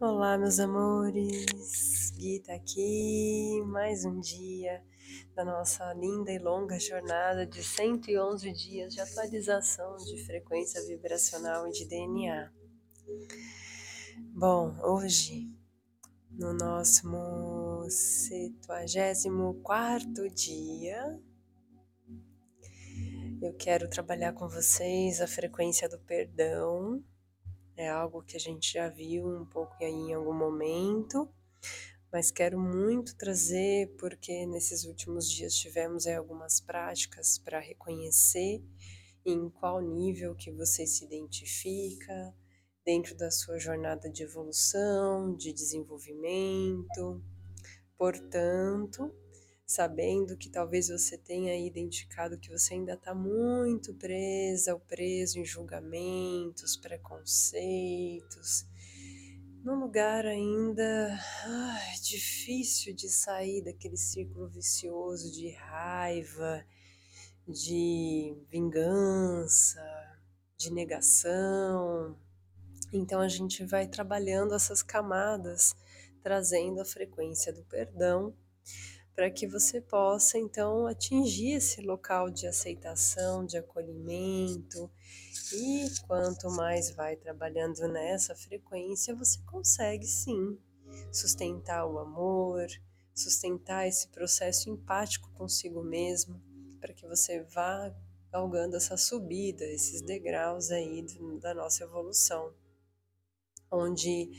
Olá, meus amores. Gui tá aqui, mais um dia da nossa linda e longa jornada de 111 dias de atualização de frequência vibracional e de DNA. Bom, hoje, no nosso 74 dia, eu quero trabalhar com vocês a frequência do perdão é algo que a gente já viu um pouco aí em algum momento, mas quero muito trazer porque nesses últimos dias tivemos aí algumas práticas para reconhecer em qual nível que você se identifica dentro da sua jornada de evolução, de desenvolvimento. Portanto, sabendo que talvez você tenha identificado que você ainda está muito presa ou preso em julgamentos, preconceitos, num lugar ainda ah, difícil de sair daquele círculo vicioso de raiva, de vingança, de negação. Então a gente vai trabalhando essas camadas, trazendo a frequência do perdão para que você possa então atingir esse local de aceitação, de acolhimento. E quanto mais vai trabalhando nessa frequência, você consegue sim sustentar o amor, sustentar esse processo empático consigo mesmo, para que você vá galgando essa subida, esses degraus aí da nossa evolução, onde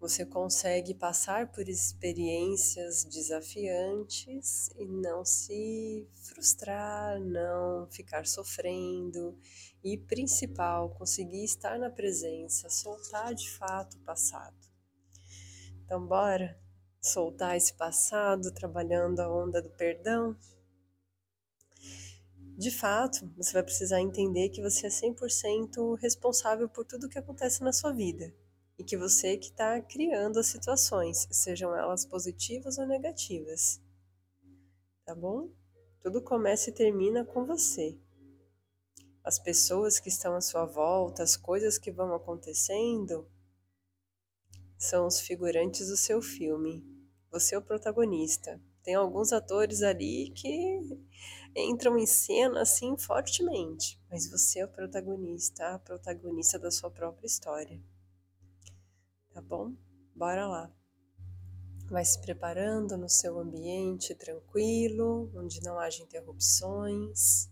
você consegue passar por experiências desafiantes e não se frustrar, não ficar sofrendo e, principal, conseguir estar na presença, soltar de fato o passado. Então, bora soltar esse passado trabalhando a onda do perdão? De fato, você vai precisar entender que você é 100% responsável por tudo que acontece na sua vida e que você que está criando as situações, sejam elas positivas ou negativas. Tá bom? Tudo começa e termina com você. As pessoas que estão à sua volta, as coisas que vão acontecendo, são os figurantes do seu filme. Você é o protagonista. Tem alguns atores ali que entram em cena assim fortemente, mas você é o protagonista, a protagonista da sua própria história tá bom? Bora lá. Vai se preparando no seu ambiente tranquilo, onde não haja interrupções.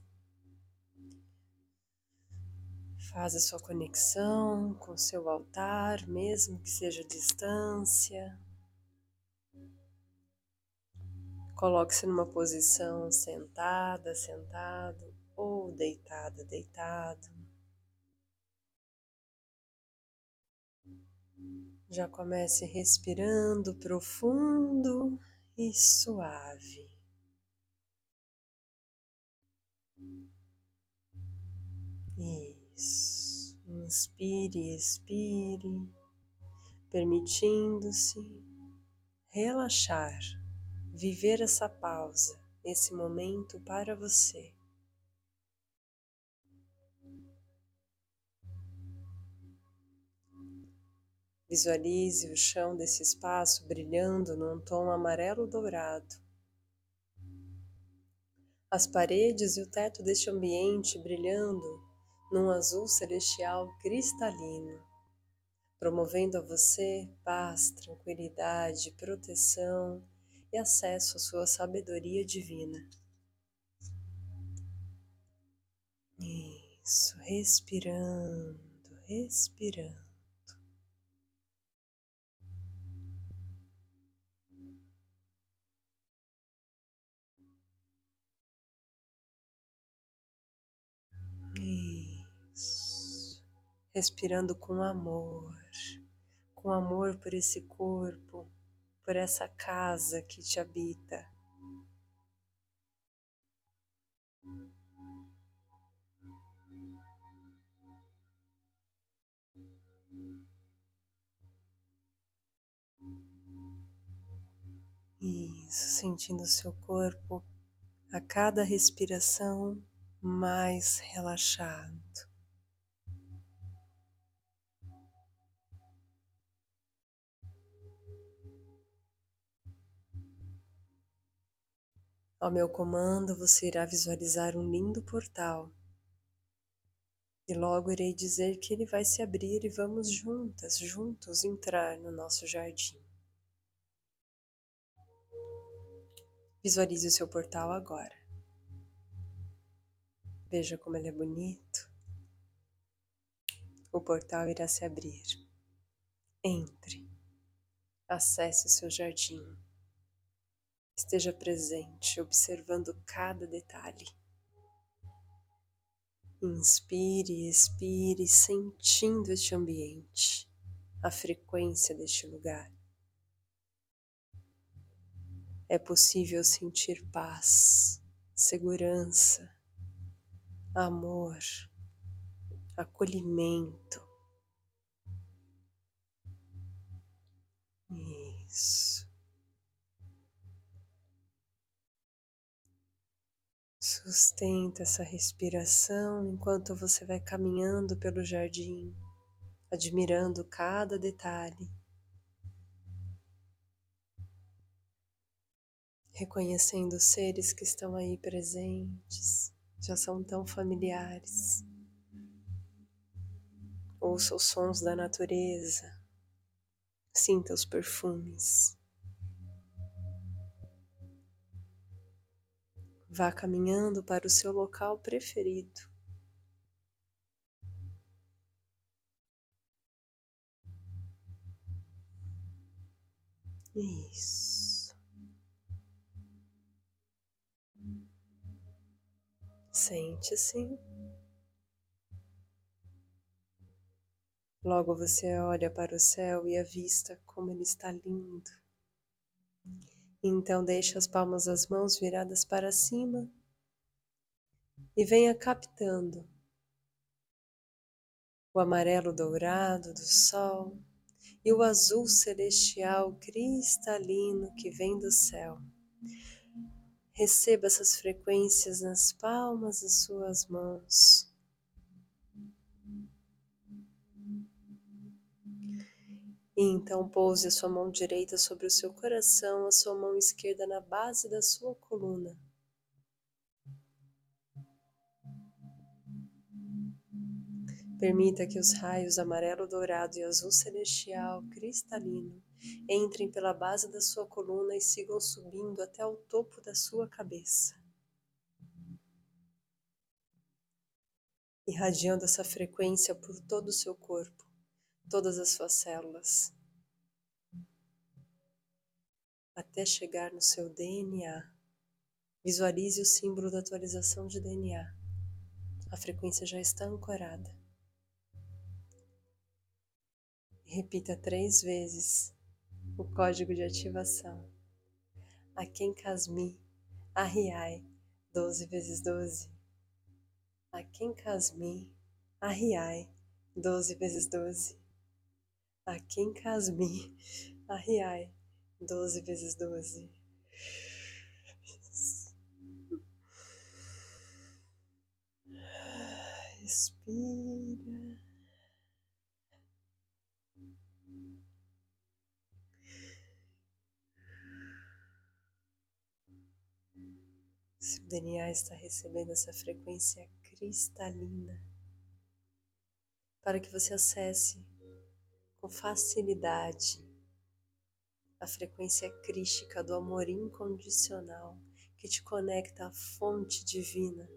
Faz a sua conexão com seu altar, mesmo que seja distância. Coloque-se numa posição sentada, sentado ou deitada, deitado. Já comece respirando profundo e suave. Isso. Inspire, expire, permitindo-se relaxar, viver essa pausa, esse momento para você. Visualize o chão desse espaço brilhando num tom amarelo dourado. As paredes e o teto deste ambiente brilhando num azul celestial cristalino, promovendo a você paz, tranquilidade, proteção e acesso à sua sabedoria divina. Isso, respirando, respirando. Respirando com amor, com amor por esse corpo, por essa casa que te habita. Isso, sentindo o seu corpo a cada respiração mais relaxado. Ao meu comando, você irá visualizar um lindo portal. E logo irei dizer que ele vai se abrir e vamos juntas, juntos entrar no nosso jardim. Visualize o seu portal agora. Veja como ele é bonito. O portal irá se abrir. Entre. Acesse o seu jardim. Esteja presente, observando cada detalhe. Inspire e expire, sentindo este ambiente, a frequência deste lugar. É possível sentir paz, segurança, amor, acolhimento. Isso. Sustenta essa respiração enquanto você vai caminhando pelo jardim, admirando cada detalhe, reconhecendo os seres que estão aí presentes, já são tão familiares. Ouça os sons da natureza, sinta os perfumes. Vá caminhando para o seu local preferido. Isso. Sente-se. Logo você olha para o céu e avista como ele está lindo. Então deixe as palmas das mãos viradas para cima e venha captando o amarelo dourado do sol e o azul celestial cristalino que vem do céu. Receba essas frequências nas palmas das suas mãos. E então pouse a sua mão direita sobre o seu coração, a sua mão esquerda na base da sua coluna. Permita que os raios amarelo, dourado e azul celestial cristalino entrem pela base da sua coluna e sigam subindo até o topo da sua cabeça. Irradiando essa frequência por todo o seu corpo todas as suas células, até chegar no seu DNA. Visualize o símbolo da atualização de DNA. A frequência já está ancorada. Repita três vezes o código de ativação. Aken Kasmi, Arriai, 12 vezes 12. Aken Kasmi, Arriai, 12 vezes 12. Aqui em Casmi, Arriai, doze vezes doze. Respira. Se o DNA está recebendo essa frequência cristalina, para que você acesse com facilidade a frequência crística do amor incondicional que te conecta à fonte divina.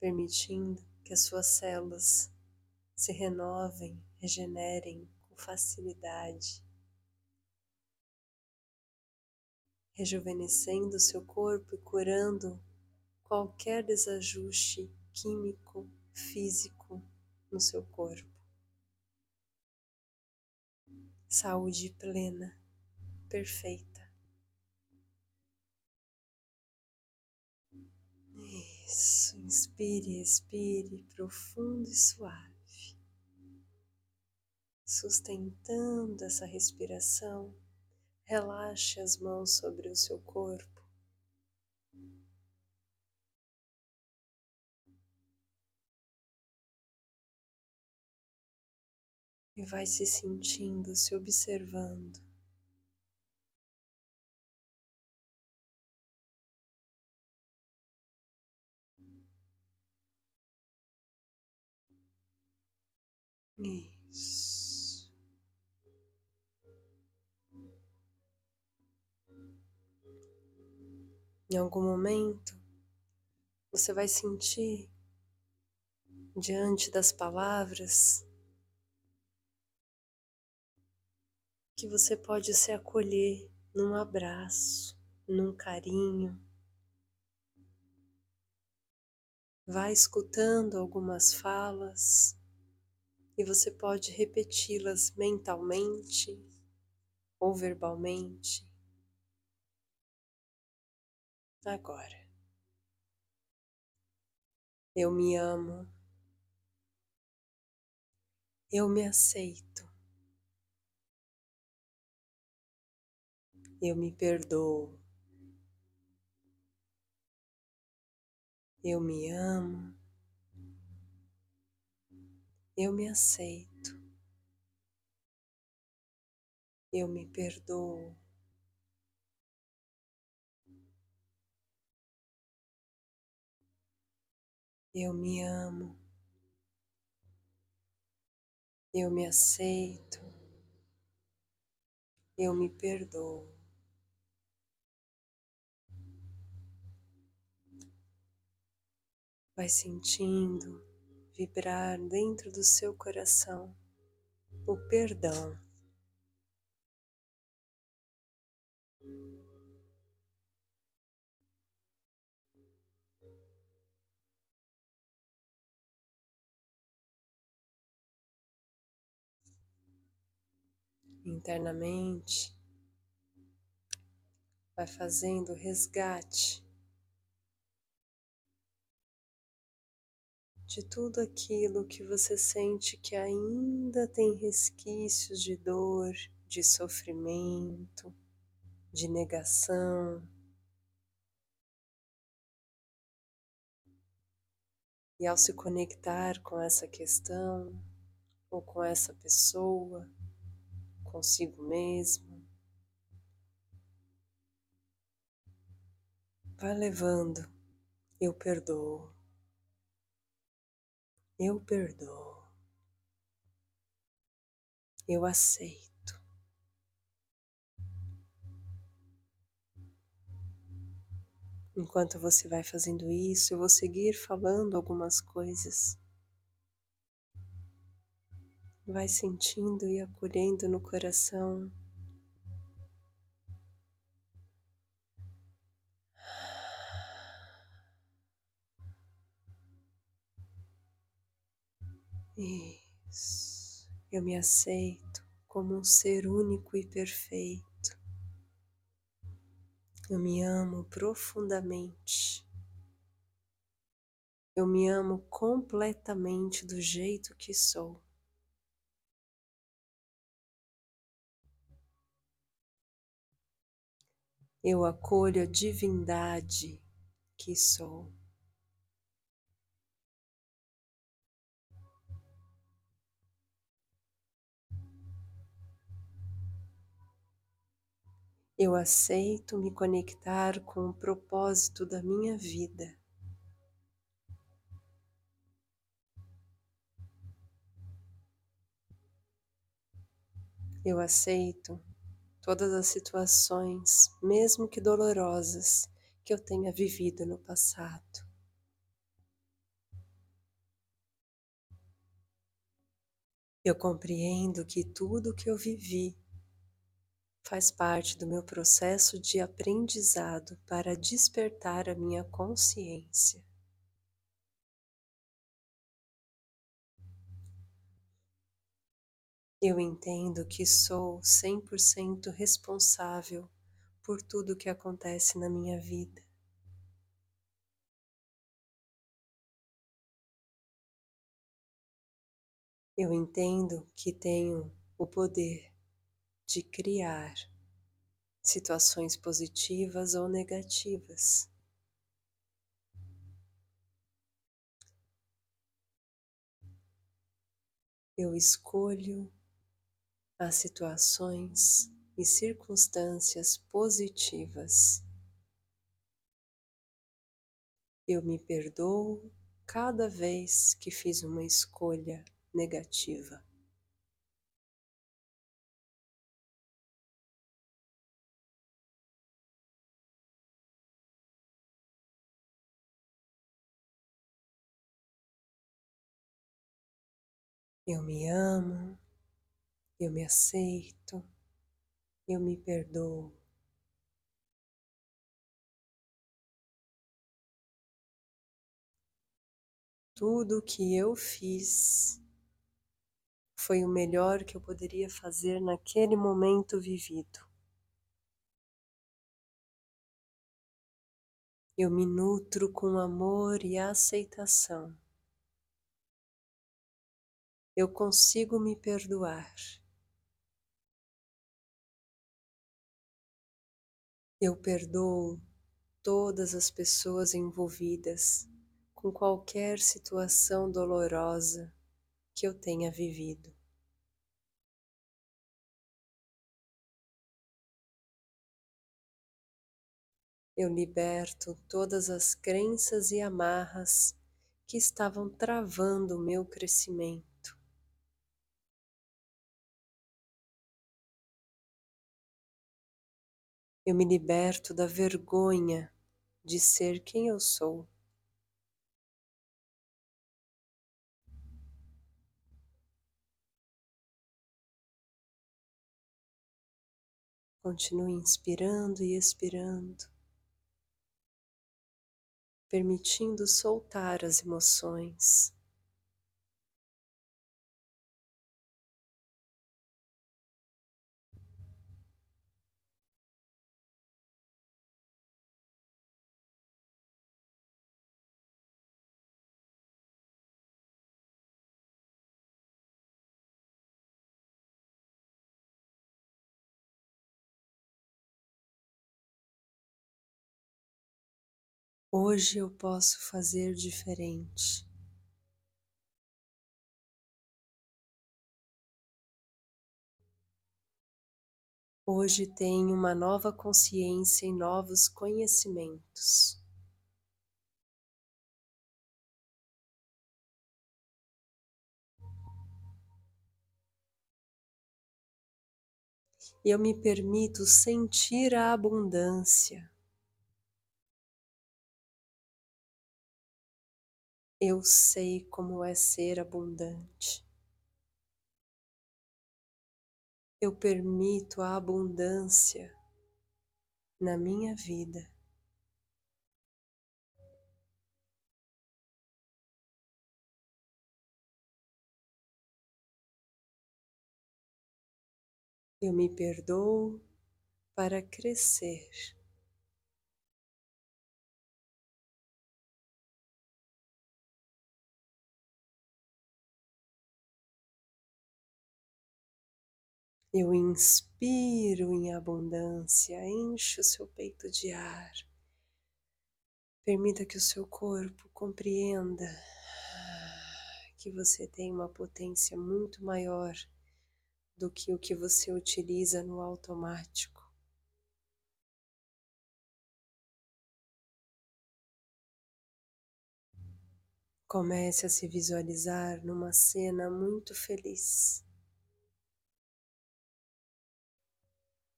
Permitindo que as suas células se renovem, regenerem com facilidade, rejuvenescendo o seu corpo e curando qualquer desajuste químico, físico no seu corpo. Saúde plena, perfeita. Isso, inspire, expire profundo e suave. Sustentando essa respiração, relaxe as mãos sobre o seu corpo. E vai se sentindo, se observando. Isso. Em algum momento, você vai sentir diante das palavras que você pode se acolher num abraço, num carinho. Vai escutando algumas falas e você pode repeti-las mentalmente ou verbalmente. Agora, eu me amo, eu me aceito, eu me perdoo, eu me amo. Eu me aceito, eu me perdoo. Eu me amo, eu me aceito, eu me perdoo. Vai sentindo vibrar dentro do seu coração o perdão. Internamente, vai fazendo resgate de tudo aquilo que você sente que ainda tem resquícios de dor, de sofrimento, de negação. E ao se conectar com essa questão, ou com essa pessoa, consigo mesmo, vai levando, eu perdoo. Eu perdoo. Eu aceito. Enquanto você vai fazendo isso, eu vou seguir falando algumas coisas. Vai sentindo e acolhendo no coração Isso. Eu me aceito como um ser único e perfeito. Eu me amo profundamente. Eu me amo completamente do jeito que sou. Eu acolho a divindade que sou. Eu aceito me conectar com o propósito da minha vida. Eu aceito todas as situações, mesmo que dolorosas, que eu tenha vivido no passado. Eu compreendo que tudo que eu vivi faz parte do meu processo de aprendizado para despertar a minha consciência. Eu entendo que sou 100% responsável por tudo que acontece na minha vida. Eu entendo que tenho o poder de criar situações positivas ou negativas. Eu escolho as situações e circunstâncias positivas. Eu me perdoo cada vez que fiz uma escolha negativa. Eu me amo, eu me aceito, eu me perdoo. Tudo o que eu fiz foi o melhor que eu poderia fazer naquele momento vivido. Eu me nutro com amor e aceitação eu consigo me perdoar. Eu perdoo todas as pessoas envolvidas com qualquer situação dolorosa que eu tenha vivido. Eu liberto todas as crenças e amarras que estavam travando o meu crescimento. Eu me liberto da vergonha de ser quem eu sou. Continue inspirando e expirando, permitindo soltar as emoções. Hoje eu posso fazer diferente. Hoje tenho uma nova consciência e novos conhecimentos. Eu me permito sentir a abundância. Eu sei como é ser abundante. Eu permito a abundância na minha vida. Eu me perdoo para crescer. Eu inspiro em abundância, encho o seu peito de ar. Permita que o seu corpo compreenda que você tem uma potência muito maior do que o que você utiliza no automático. Comece a se visualizar numa cena muito feliz.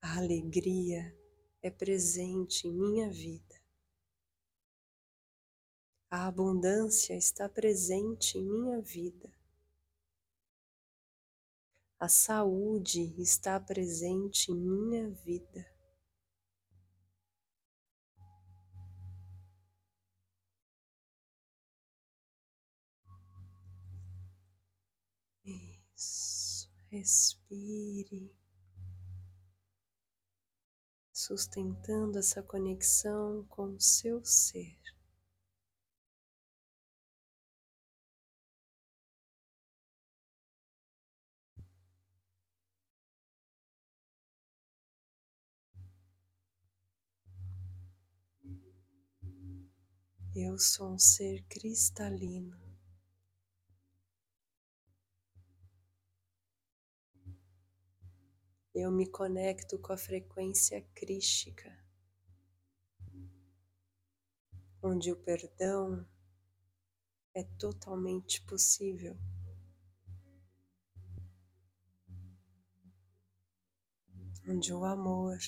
A alegria é presente em minha vida. A abundância está presente em minha vida. A saúde está presente em minha vida. Isso, respire sustentando essa conexão com o seu ser. Eu sou um ser cristalino. Eu me conecto com a frequência crística, onde o perdão é totalmente possível. Onde o amor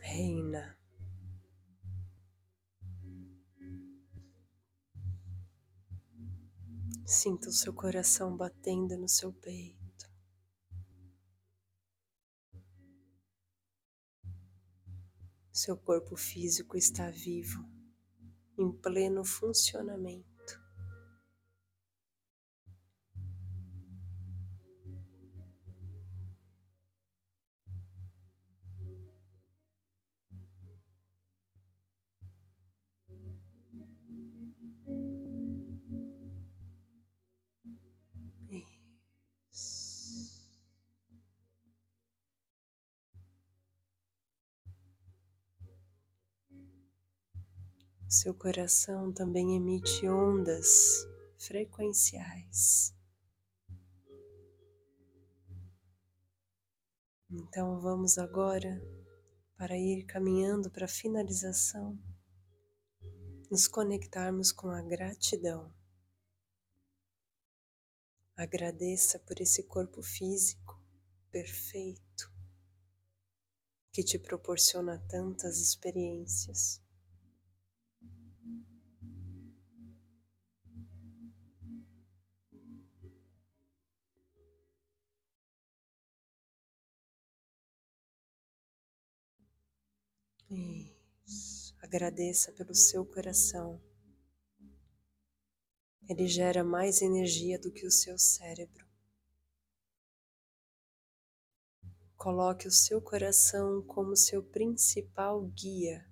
reina. Sinta o seu coração batendo no seu peito. Seu corpo físico está vivo, em pleno funcionamento. Seu coração também emite ondas frequenciais. Então vamos agora para ir caminhando para a finalização, nos conectarmos com a gratidão. Agradeça por esse corpo físico perfeito que te proporciona tantas experiências. Isso. Agradeça pelo seu coração. Ele gera mais energia do que o seu cérebro. Coloque o seu coração como seu principal guia.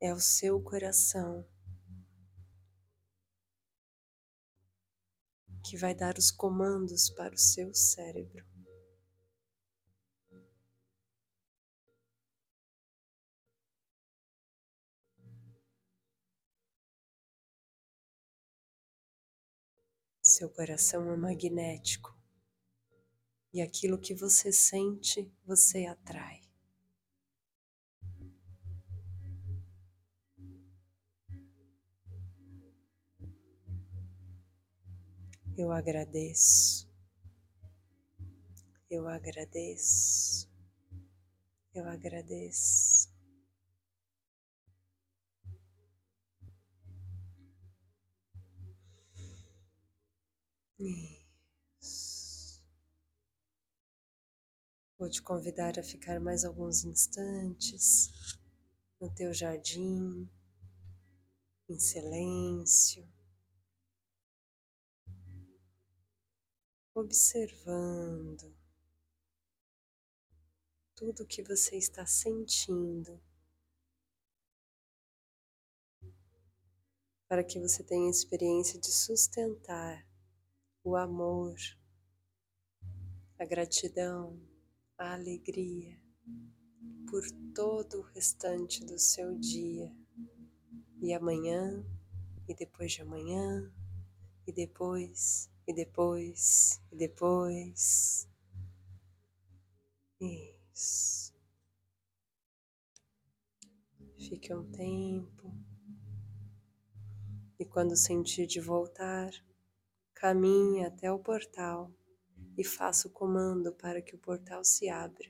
É o seu coração que vai dar os comandos para o seu cérebro. Seu coração é magnético e aquilo que você sente, você atrai. Eu agradeço, eu agradeço, eu agradeço. Isso. Vou te convidar a ficar mais alguns instantes no teu jardim, em silêncio. Observando tudo o que você está sentindo, para que você tenha a experiência de sustentar o amor, a gratidão, a alegria por todo o restante do seu dia e amanhã e depois de amanhã e depois e depois, e depois. Isso. Fique um tempo. E quando sentir de voltar, caminhe até o portal e faça o comando para que o portal se abra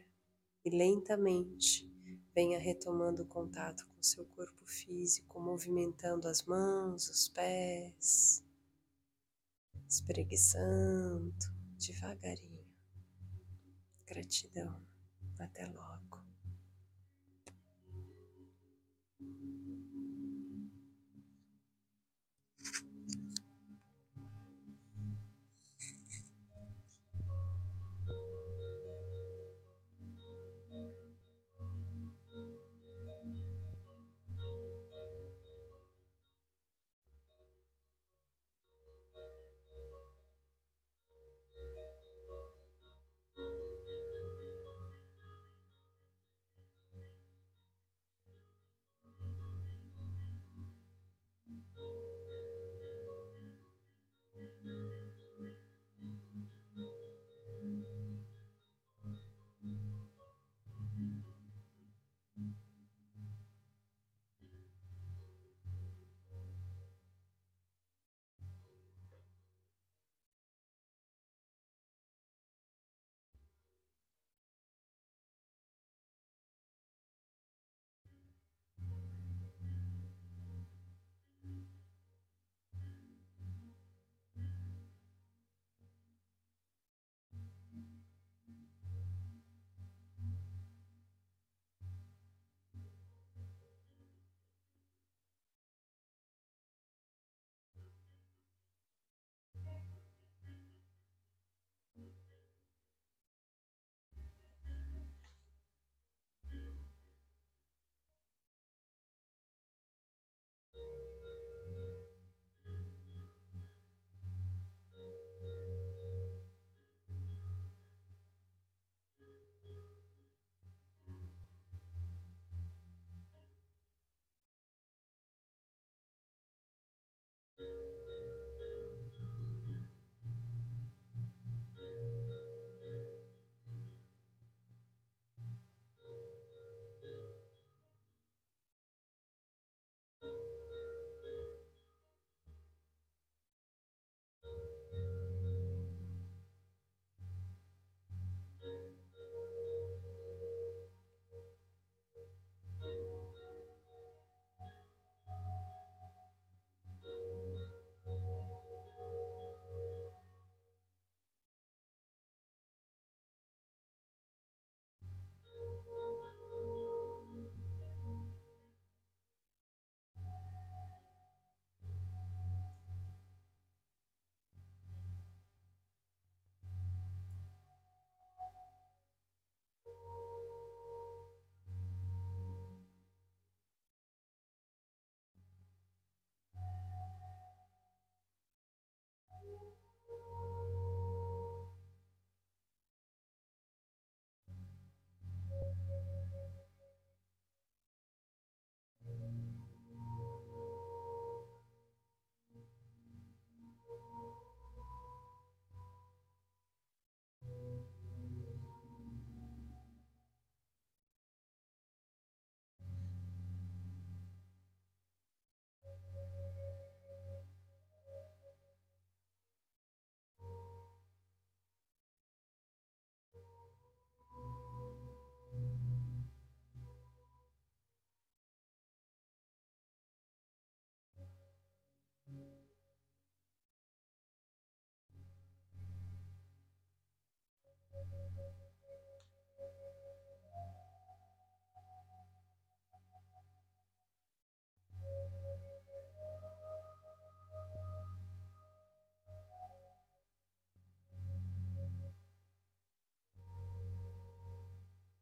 e lentamente venha retomando o contato com seu corpo físico, movimentando as mãos, os pés espreguiçando devagarinho. Gratidão. Até logo.